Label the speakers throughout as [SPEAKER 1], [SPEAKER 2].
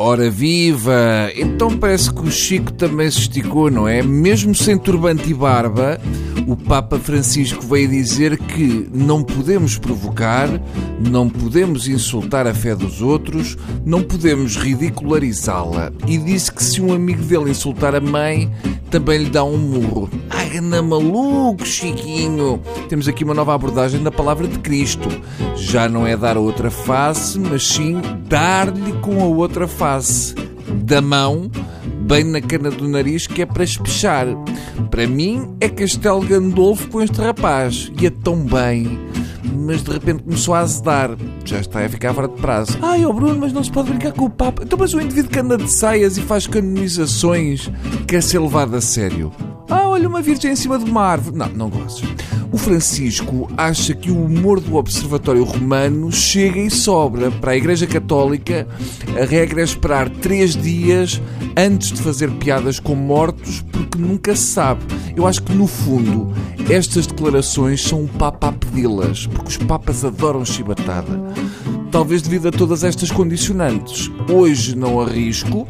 [SPEAKER 1] Ora viva! Então parece que o Chico também se esticou, não é? Mesmo sem turbante e barba, o Papa Francisco veio dizer que não podemos provocar, não podemos insultar a fé dos outros, não podemos ridicularizá-la. E disse que se um amigo dele insultar a mãe, também lhe dá um murro. Ai, anda maluco, Chiquinho! Temos aqui uma nova abordagem da palavra de Cristo. Já não é dar a outra face, mas sim dar-lhe com a outra face. Da mão, bem na cana do nariz, que é para espechar. Para mim, é Castelo Gandolfo com este rapaz. Ia tão bem mas de repente começou a azedar. Já está a ficar fora de prazo. Ai, oh Bruno, mas não se pode brincar com o Papa. Então, mas o indivíduo que anda de saias e faz canonizações quer ser levado a sério. Olha uma virgem em cima de uma árvore. Não, não gosto. O Francisco acha que o humor do Observatório Romano chega e sobra. Para a Igreja Católica, a regra é esperar três dias antes de fazer piadas com mortos, porque nunca se sabe. Eu acho que, no fundo, estas declarações são o Papa a pedi-las, porque os Papas adoram chibatada. Talvez devido a todas estas condicionantes. Hoje não arrisco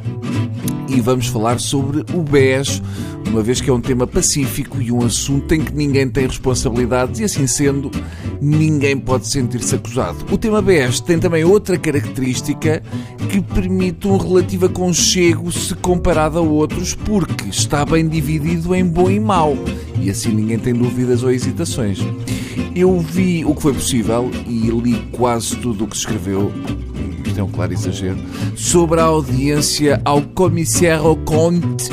[SPEAKER 1] e vamos falar sobre o BES, uma vez que é um tema pacífico e um assunto em que ninguém tem responsabilidades e, assim sendo, ninguém pode sentir-se acusado. O tema BES tem também outra característica que permite um relativo aconchego se comparado a outros, porque está bem dividido em bom e mau e assim ninguém tem dúvidas ou hesitações. Eu vi o que foi possível e li quase tudo o que se escreveu é um claro exagero, sobre a audiência ao Commissaire Comte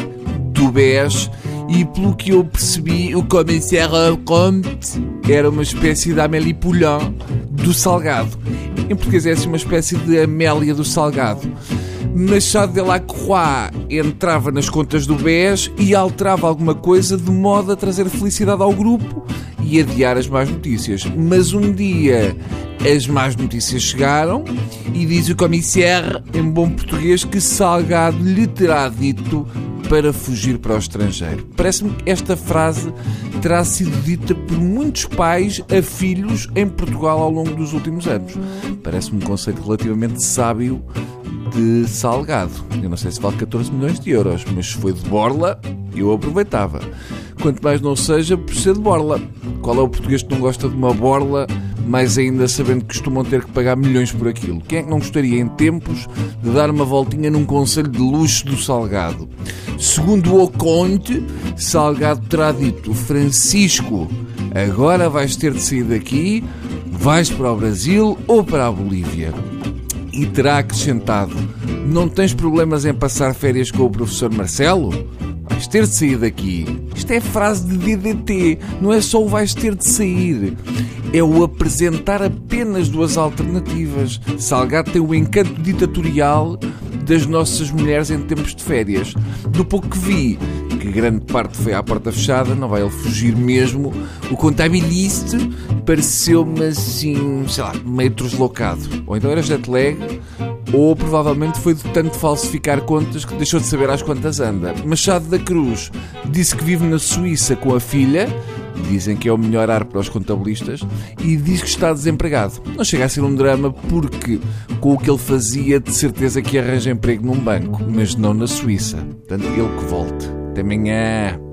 [SPEAKER 1] do BES e pelo que eu percebi, o Commissaire Comte era uma espécie de Amélie Poulain do Salgado. Em português é assim uma espécie de Amélia do Salgado. Machado de Lacroix entrava nas contas do BES e alterava alguma coisa de modo a trazer felicidade ao grupo e adiar as más notícias. Mas um dia as más notícias chegaram e diz o comissário, em bom português, que Salgado lhe terá dito para fugir para o estrangeiro. Parece-me que esta frase terá sido dita por muitos pais a filhos em Portugal ao longo dos últimos anos. Parece-me um conceito relativamente sábio de Salgado. Eu não sei se vale 14 milhões de euros, mas se foi de Borla, eu aproveitava. Quanto mais não seja por ser de Borla. Qual é o português que não gosta de uma Borla mais ainda sabendo que costumam ter que pagar milhões por aquilo. Quem é que não gostaria, em tempos, de dar uma voltinha num conselho de luxo do Salgado? Segundo o Conte, Salgado terá dito: Francisco, agora vais ter de sair daqui, vais para o Brasil ou para a Bolívia. E terá acrescentado: Não tens problemas em passar férias com o professor Marcelo? Vais ter de sair daqui. Isto é frase de DDT, não é só o vais ter de sair é o apresentar apenas duas alternativas. Salgado tem o encanto ditatorial das nossas mulheres em tempos de férias. Do pouco que vi, que grande parte foi à porta fechada, não vai ele fugir mesmo, o contabiliste pareceu-me assim, sei lá, meio deslocado. Ou então era jet lag, ou provavelmente foi de tanto falsificar contas que deixou de saber às quantas anda. Machado da Cruz disse que vive na Suíça com a filha, dizem que é o melhor ar para os contabilistas, e diz que está desempregado. Não chega a ser um drama porque, com o que ele fazia, de certeza que arranja emprego num banco, mas não na Suíça. Portanto, ele que volte. Até amanhã.